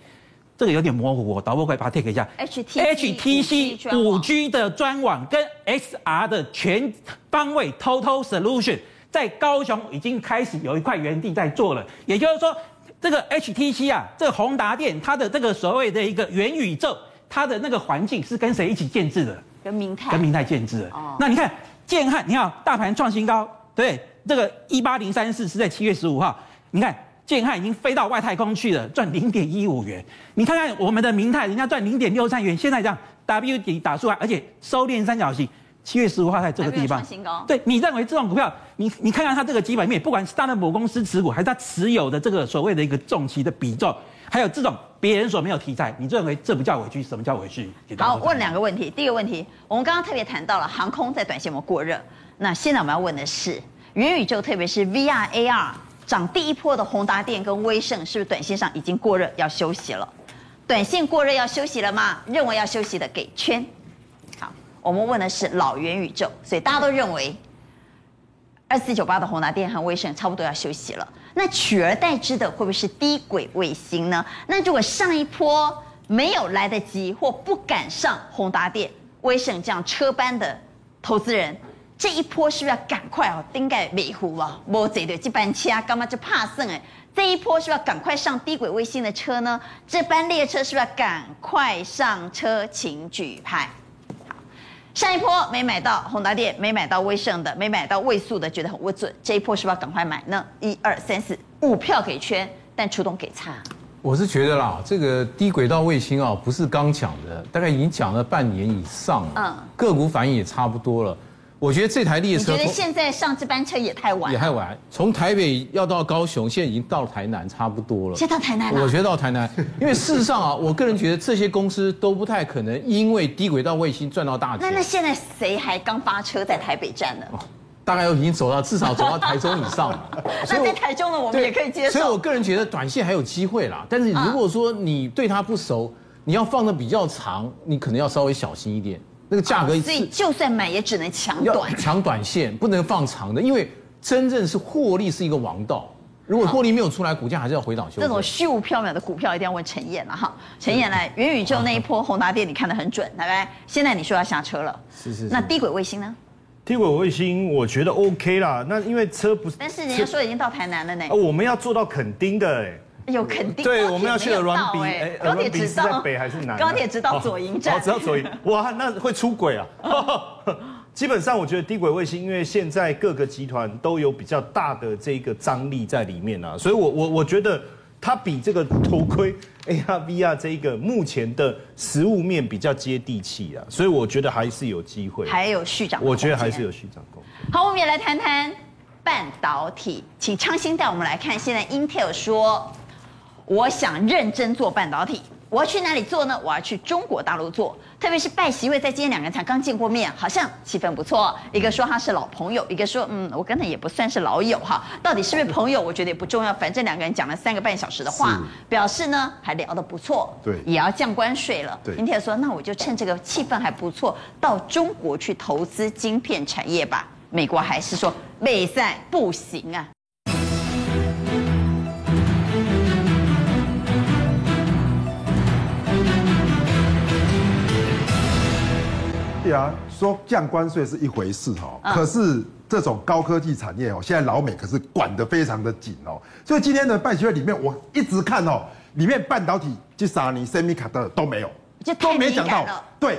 这个有点模糊，我导播快把它 take 一下。HTC 五 G 的专网跟 XR 的全方位 Total Solution 在高雄已经开始有一块园地在做了，也就是说，这个 HTC 啊，这个宏达电它的这个所谓的一个元宇宙，它的那个环境是跟谁一起建置的？跟明泰。跟明泰建置的。哦。那你看。建汉，你看大盘创新高，对，这个一八零三四是在七月十五号。你看建汉已经飞到外太空去了，赚零点一五元。你看看我们的明泰，人家赚零点六三元，现在这样 W 底打出来，而且收敛三角形。七月十五号在这个地方，对，你认为这种股票，你你看看它这个基本面，不管是它的母公司持股，还是它持有的这个所谓的一个重期的比重，还有这种别人所没有题材，你认为这不叫委屈？什么叫委屈？好，问两个问题。第一个问题，我们刚刚特别谈到了航空在短线有没有过热，那现在我们要问的是元宇宙，特别是 VR AR 涨第一波的宏达电跟威盛，是不是短线上已经过热要休息了？短线过热要休息了吗？认为要休息的给圈。好，我们问的是老元宇宙，所以大家都认为二四九八的宏达电和威盛差不多要休息了。那取而代之的会不会是低轨卫星呢？那如果上一波没有来得及或不敢上宏达电、威盛这样车班的投资人，这一波是不是要赶快哦？顶盖美湖啊，莫坐的这班车干嘛就怕剩哎？这一波是不是要赶快上低轨卫星的车呢？这班列车是不是要赶快上车，请举牌。上一波没买到宏达电，没买到威盛的，没买到位素的，觉得很不准。这一波是不是要赶快买呢？一二三四五票给圈，但出动给差。我是觉得啦，这个低轨道卫星啊，不是刚讲的，大概已经讲了半年以上了。嗯，个股反应也差不多了。我觉得这台列车，你觉得现在上这班车也太晚？也太晚。从台北要到高雄，现在已经到台南，差不多了。现在到台南了。我觉得到台南，因为事实上啊，我个人觉得这些公司都不太可能因为低轨道卫星赚到大钱。那那现在谁还刚发车在台北站呢？哦，大概已经走到至少走到台中以上了。那在台中呢，我们也可以接受。所以我个人觉得短线还有机会啦。但是如果说你对它不熟，你要放的比较长，你可能要稍微小心一点。那个价格，所以就算买也只能抢短，抢短线，不能放长的，因为真正是获利是一个王道。如果获利没有出来，股价还是要回档修正。这种虚无缥缈的股票，一定要问陈燕了哈。陈燕来，元宇宙那一波宏达电，你看得很准，来来，现在你说要下车了，是是。那低轨卫星呢？低轨卫星我觉得 OK 啦。那因为车不是，但是人家说已经到台南了呢。我们要做到垦丁的哎。有肯定。对，我们要去鹅銮鼻。哎，高铁直到北还是南？高铁直到左营站。哦，直到左营。哇，那会出轨啊！基本上，我觉得低轨卫星，因为现在各个集团都有比较大的这个张力在里面啊，所以我我我觉得。它比这个头盔 AR VR 这一个目前的实物面比较接地气啊，所以我觉得还是有机会，还有续涨。我觉得还是有续涨空间。好，我们也来谈谈半导体，请昌兴带我们来看，现在 Intel 说，我想认真做半导体。我要去哪里做呢？我要去中国大陆做，特别是拜席位在今天两个人才刚见过面，好像气氛不错。一个说他是老朋友，一个说嗯，我跟他也不算是老友哈。到底是不是朋友？我觉得也不重要，反正两个人讲了三个半小时的话，表示呢还聊得不错。对，也要降关税了。对，今天说那我就趁这个气氛还不错，到中国去投资晶片产业吧。美国还是说美赛不行啊。对啊，说降关税是一回事哈，可是这种高科技产业哦，现在老美可是管得非常的紧哦。所以今天的拜习会里面，我一直看哦，里面半导体、就啥你 semiconductor 都没有，都没讲到，对，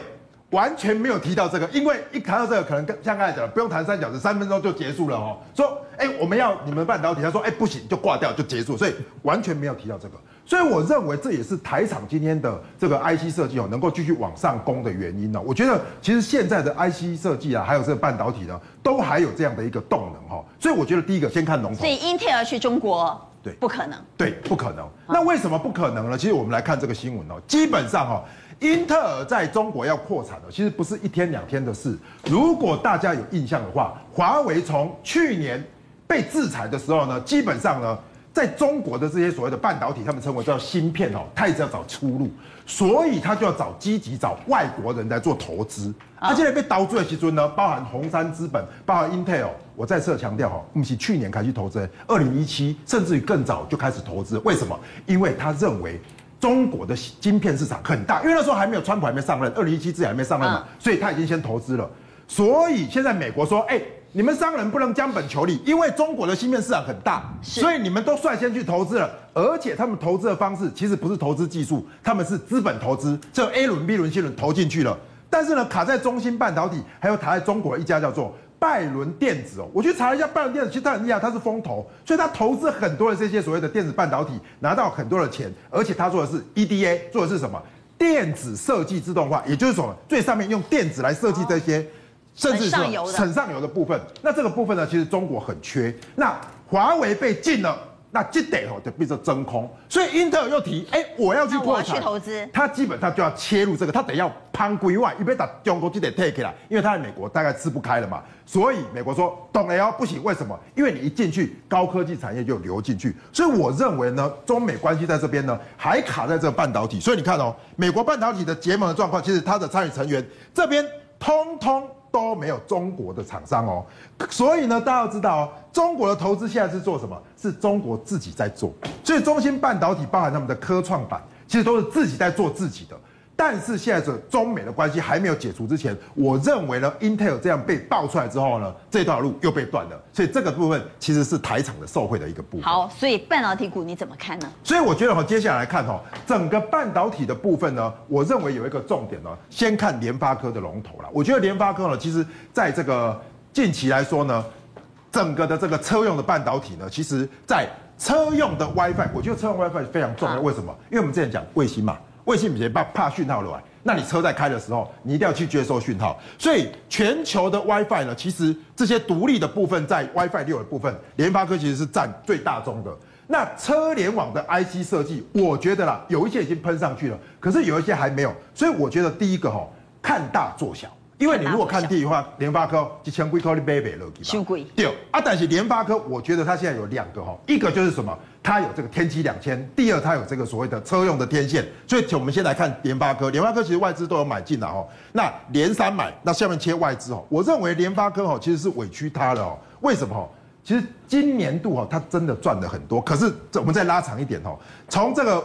完全没有提到这个，因为一谈到这个，可能跟像刚才讲的，不用谈三小时，三分钟就结束了哦。说，哎，我们要你们半导体，他说，哎，不行，就挂掉就结束，所以完全没有提到这个。所以我认为这也是台厂今天的这个 IC 设计哦，能够继续往上攻的原因呢。我觉得其实现在的 IC 设计啊，还有这个半导体呢，都还有这样的一个动能哈。所以我觉得第一个先看龙头。所以 Intel 去中国，对，不可能。对，不可能。那为什么不可能呢？其实我们来看这个新闻哦，基本上哈，英特尔在中国要扩产的，其实不是一天两天的事。如果大家有印象的话，华为从去年被制裁的时候呢，基本上呢。在中国的这些所谓的半导体，他们称为叫芯片哦，他一直要找出路，所以他就要找积极找外国人来做投资。他现在被倒追的其中呢，包含红杉资本，包含 Intel。我再次强调哈，我们是去年开始投资，二零一七甚至于更早就开始投资。为什么？因为他认为中国的晶片市场很大，因为那时候还没有川普还没上任，二零一七自己还没上任嘛，所以他已经先投资了。所以现在美国说，哎。你们商人不能将本求利，因为中国的芯片市场很大，所以你们都率先去投资了，而且他们投资的方式其实不是投资技术，他们是资本投资，这 A 轮、B 轮、C 轮投进去了。但是呢，卡在中芯半导体，还有卡在中国的一家叫做拜伦电子哦，我去查了一下拜伦电子，其实它很厉害，它是风投，所以它投资很多的这些所谓的电子半导体，拿到很多的钱，而且它做的是 EDA，做的是什么？电子设计自动化，也就是说最上面用电子来设计这些。甚至是省上游的部分，那这个部分呢，其实中国很缺。那华为被禁了，那这得哦就变成真空。所以英特尔又提，哎，我要去扩产，去投资，他基本上就要切入这个，他得要攀规外，因为打中国就得 take 了，因为他在美国大概吃不开了嘛。所以美国说懂了哦，不行，为什么？因为你一进去，高科技产业就流进去。所以我认为呢，中美关系在这边呢，还卡在这个半导体。所以你看哦，美国半导体的结盟的状况，其实它的参与成员这边通通。都没有中国的厂商哦，所以呢，大家要知道哦，中国的投资现在是做什么？是中国自己在做，所以中芯半导体包含他们的科创板，其实都是自己在做自己的。但是现在是中美的关系还没有解除之前，我认为呢，Intel 这样被爆出来之后呢，这条路又被断了，所以这个部分其实是台厂的受惠的一个部分。好，所以半导体股你怎么看呢？所以我觉得哈，接下来看哈，整个半导体的部分呢，我认为有一个重点呢，先看联发科的龙头了。我觉得联发科呢，其实在这个近期来说呢，整个的这个车用的半导体呢，其实在车用的 WiFi，我觉得车用 WiFi 非常重要。为什么？因为我们之前讲卫星嘛。卫星比较怕怕讯号来，那你车在开的时候，你一定要去接收讯号。所以全球的 WiFi 呢，其实这些独立的部分在 WiFi 六的部分，联发科其实是占最大宗的。那车联网的 IC 设计，我觉得啦，有一些已经喷上去了，可是有一些还没有。所以我觉得第一个哈，看大做小。因为你如果看第一的话，联发科一千块块的贝贝了，几千贵。对啊，但是联发科，我觉得它现在有两个哈，一个就是什么，它有这个天玑两千，第二它有这个所谓的车用的天线。所以，我们先来看联发科，联发科其实外资都有买进的哈。那连三买，那下面切外资哦。我认为联发科哦，其实是委屈它了哦。为什么哦？其实今年度哦，它真的赚了很多。可是，我们再拉长一点哦，从这个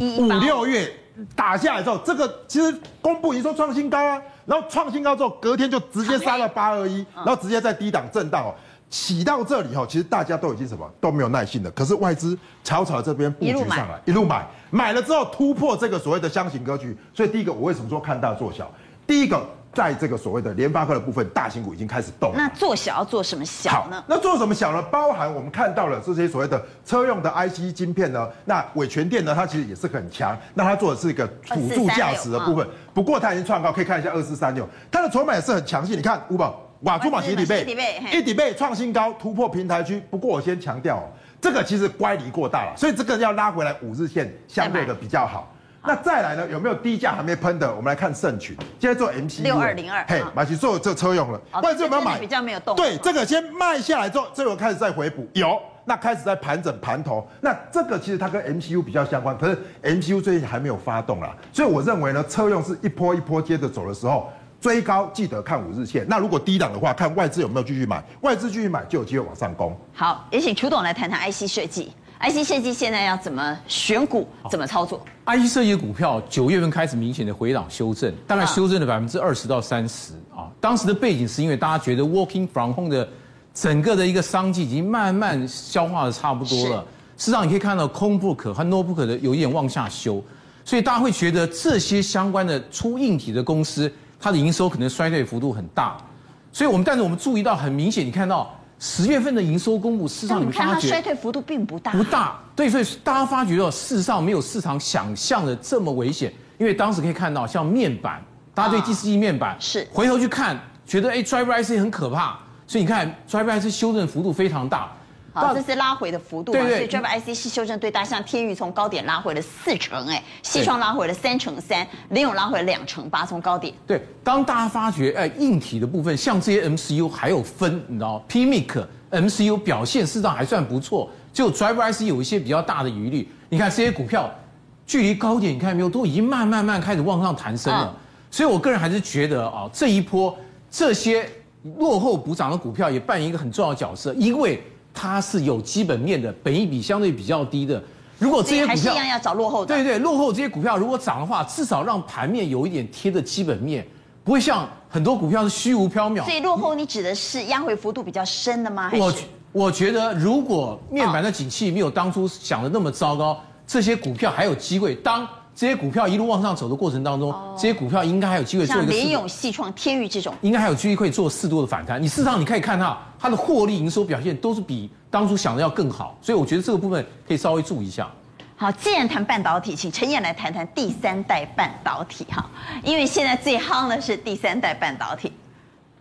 五六月。打下来之后，这个其实公布营收创新高啊，然后创新高之后，隔天就直接杀到八二一，然后直接在低档震荡哦。起到这里哈，其实大家都已经什么都没有耐性了。可是外资草草这边布局上来，一路买，买了之后突破这个所谓的箱型格局。所以第一个，我为什么说看大做小？第一个，在这个所谓的联发科的部分，大型股已经开始动了。那做小要做什么小呢？那做什么小呢？包含我们看到了这些所谓的车用的 IC 晶片呢。那伟全电呢，它其实也是很强。那它做的是一个辅助驾驶的部分。不过它已经创高，可以看一下二四三六，它的筹码也是很强势。你看五宝。瓦珠宝洗底背，一底背创新高，突破平台区。不过我先强调哦，这个其实乖离过大了，所以这个要拉回来五日线相对的比较好。那再来呢，有没有低价还没喷的？我们来看盛群，现在做 MCU 六二零二，嘿，买去做这车用了。外资有没有买？比较没有动。对，这个先卖下来之后，这个开始再回补，有，那开始在盘整盘头。那这个其实它跟 MCU 比较相关，可是 MCU 最近还没有发动啦，所以我认为呢，车用是一波一波接着走的时候。追高记得看五日线，那如果低档的话，看外资有没有继续买，外资继续买就有机会往上攻。好，也请楚董来谈谈 IC 设计，IC 设计现在要怎么选股，怎么操作？IC 设计的股票九月份开始明显的回档修正，大概修正了百分之二十到三十啊。当时的背景是因为大家觉得 Working from home 的整个的一个商机已经慢慢消化的差不多了，事实上你可以看到 Chromebook 和 Notebook 的有一点往下修，所以大家会觉得这些相关的出硬体的公司。它的营收可能衰退幅度很大，所以我们但是我们注意到很明显，你看到十月份的营收公布，事实上你们发觉看它衰退幅度并不大，不大，对，所以大家发觉到事实上没有市场想象的这么危险，因为当时可以看到像面板，大家对第四季面板是回头去看，觉得哎，Driver IC 很可怕，所以你看 Driver IC 修正幅度非常大。好，这是拉回的幅度啊，所以 Driver IC 是修正对大，像天宇从高点拉回了四成，哎，西创拉回了三成三，联咏拉回了两成八，从高点。对，当大家发觉，哎，硬体的部分，像这些 MCU 还有分，你知道，PMIC MCU 表现事实上还算不错，就 Driver IC 有一些比较大的疑虑。你看这些股票，距离高点，你看没有，都已经慢慢慢开始往上弹升了。所以我个人还是觉得啊，这一波这些落后补涨的股票也扮演一个很重要的角色，因为。它是有基本面的，本益比相对比较低的。如果这些股票一样要找落后的，对对，落后这些股票如果涨的话，至少让盘面有一点贴的基本面，不会像很多股票是虚无缥缈。所以落后你指的是压回幅度比较深的吗？我我觉得如果面板的景气没有当初想的那么糟糕，这些股票还有机会当。这些股票一路往上走的过程当中，这些股票应该还有机会做一个。像联咏、矽创、天域这种，应该还有机会做适度的反弹。你事实上你可以看到它的获利营收表现都是比当初想的要更好，所以我觉得这个部分可以稍微注意一下。好，既然谈半导体，请陈彦来谈谈第三代半导体哈，因为现在最夯的是第三代半导体。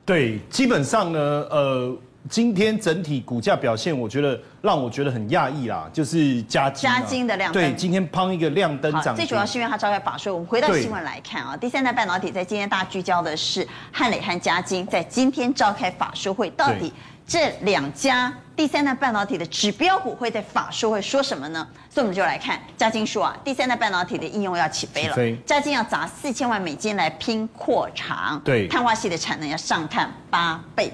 对，基本上呢，呃。今天整体股价表现，我觉得让我觉得很讶异啦，就是嘉晶。嘉金的亮灯。对，今天砰一个亮灯涨。最主要是因为它召开法说。我们回到新闻来看啊，第三代半导体在今天大聚焦的是汉磊和嘉金，在今天召开法说会，到底这两家第三代半导体的指标股会在法说会说什么呢？所以我们就来看嘉金说啊，第三代半导体的应用要起飞了，嘉金要砸四千万美金来拼扩厂，对，碳化系的产能要上看八倍。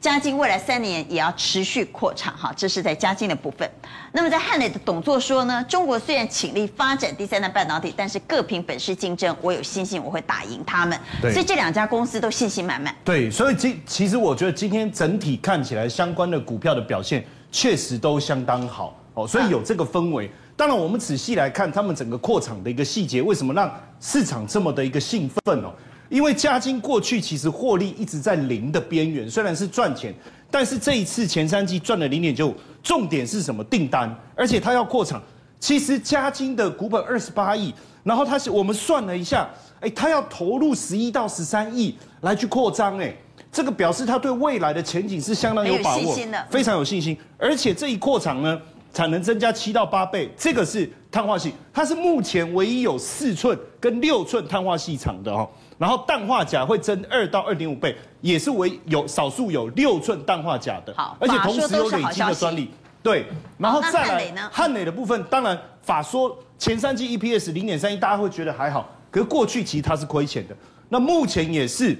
嘉靖未来三年也要持续扩产，哈，这是在嘉靖的部分。那么在汉磊的董座说呢，中国虽然倾力发展第三代半导体，但是各凭本事竞争，我有信心我会打赢他们。所以这两家公司都信心满满。对，所以今其实我觉得今天整体看起来相关的股票的表现确实都相当好哦，所以有这个氛围。当然，我们仔细来看他们整个扩厂的一个细节，为什么让市场这么的一个兴奋哦？因为嘉金过去其实获利一直在零的边缘，虽然是赚钱，但是这一次前三季赚了零点九五。重点是什么？订单，而且它要扩厂。其实嘉金的股本二十八亿，然后它是我们算了一下，哎，它要投入十一到十三亿来去扩张，哎，这个表示它对未来的前景是相当有把握，非常有信心。而且这一扩厂呢，产能增加七到八倍，这个是碳化矽，它是目前唯一有四寸跟六寸碳化矽厂的哦。然后氮化钾会增二到二点五倍，也是唯有少数有六寸氮化钾的。好，而且同时有累积的专利。对，然后再来汉磊的部分，当然法说前三季 EPS 零点三一，大家会觉得还好，可是过去其实它是亏钱的。那目前也是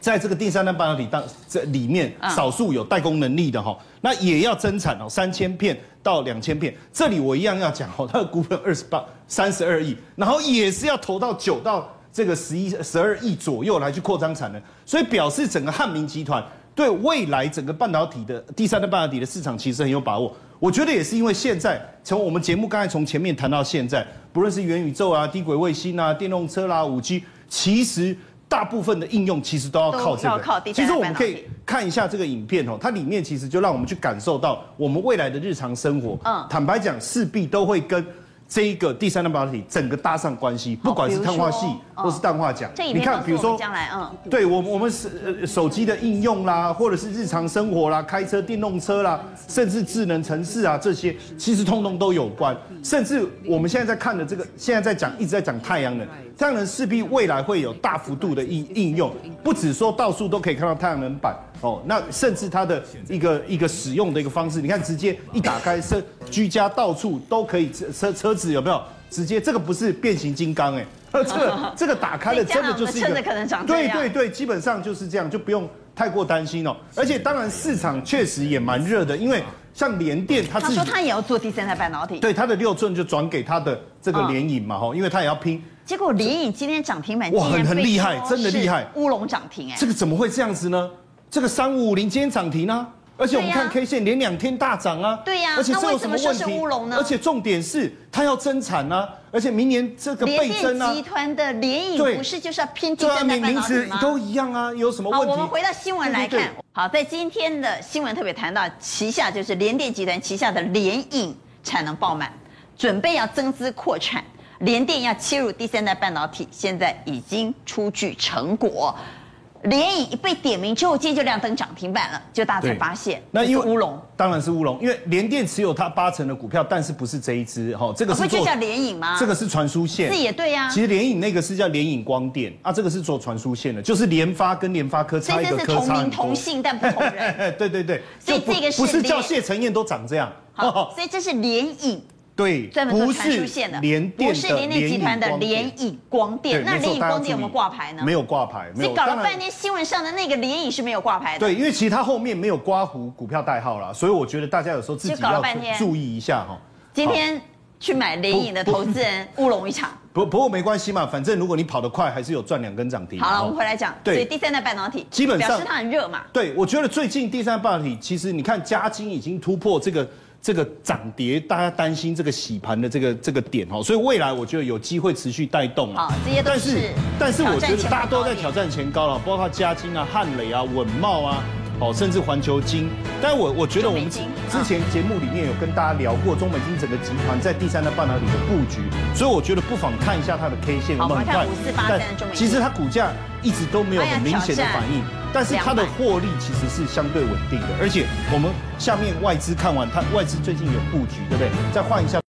在这个第三代半导体当这里面少数有代工能力的哈，那也要增产哦三千片到两千片。这里我一样要讲哦，它的股本二十八三十二亿，然后也是要投到九到这个十一十二亿左右来去扩张产能，所以表示整个汉明集团对未来整个半导体的第三代半导体的市场其实很有把握。我觉得也是因为现在从我们节目刚才从前面谈到现在，不论是元宇宙啊、低轨卫星啊、电动车啦、五 G，其实。大部分的应用其实都要靠这个。其实我们可以看一下这个影片哦，它里面其实就让我们去感受到我们未来的日常生活。嗯，坦白讲，势必都会跟。这一个第三代半导体整个搭上关系，不管是碳化系或是氮化镓，你看，比如说将来，嗯，对我我们手手机的应用啦，或者是日常生活啦，开车电动车啦，甚至智能城市啊这些，其实通通都有关。甚至我们现在在看的这个，现在在讲一直在讲太阳能，太阳能势必未来会有大幅度的应应用，不止说到处都可以看到太阳能板。哦，那甚至它的一个一个使用的一个方式，你看直接一打开，车居家到处都可以车车车子有没有？直接这个不是变形金刚哎，这个 这个打开了真的就是一个，对对对，基本上就是这样，就不用太过担心哦。而且当然市场确实也蛮热的，因为像联电，他他说他也要做第三代半导体，对，他的六寸就转给他的这个联影嘛哈，因为他也要拼。结果联颖今天涨停板哇，很很厉害，真的厉害，乌龙涨停哎，这个怎么会这样子呢？这个三五五零今天涨停啊，而且我们看 K 线连两天大涨啊。对呀，而且这有什么问题？而且重点是它要增产啊，而且明年这个倍增啊。集团的联影不是就是要拼第三代半导体吗？都一样啊，有什么问题？好，我们回到新闻来看。好，在今天的新闻特别谈到，旗下就是联电集团旗下的联影产能爆满，准备要增资扩产，联电要切入第三代半导体，现在已经出具成果。联影一被点名之后，今天就亮灯涨停板了，就大家才发现那因为乌龙，当然是乌龙，因为联电持有它八成的股票，但是不是这一支哈，这个是、哦、不就叫联影吗？这个是传输线，是也对呀、啊。其实联影那个是叫联影光电啊，这个是做传输线的，就是联发跟联发科差一个科差。同名同姓但不同人。对对对，所以这个是不是叫谢承彦都长这样？好，所以这是联颖。对，专门做传输线的，不是联电集团的联影光电。那联影光电有没有挂牌呢？没有挂牌，你搞了半天新闻上的那个联影是没有挂牌的。对，因为其实它后面没有刮胡股票代号啦，所以我觉得大家有时候自己要注意一下哈。今天去买联影的投资人 乌龙一场。不不过没关系嘛，反正如果你跑得快，还是有赚两根涨停。好了，我们回来讲。对，所以第三代半导体基本上表示它很热嘛。对，我觉得最近第三代半导体，其实你看嘉金已经突破这个。这个涨跌，大家担心这个洗盘的这个这个点哦，所以未来我觉得有机会持续带动啊。这些都是。但是但是我觉得大家都在挑战前高了，包括嘉金啊、汉磊啊、稳茂啊，哦，甚至环球金。但我我觉得我们之前节目里面有跟大家聊过中美金整个集团在第三代半导体的布局，所以我觉得不妨看一下它的 K 线。好，我们看五四八三的中美晶。其实它股价一直都没有很明显的反应。但是它的获利其实是相对稳定的，而且我们下面外资看完，它外资最近有布局，对不对？再换一下。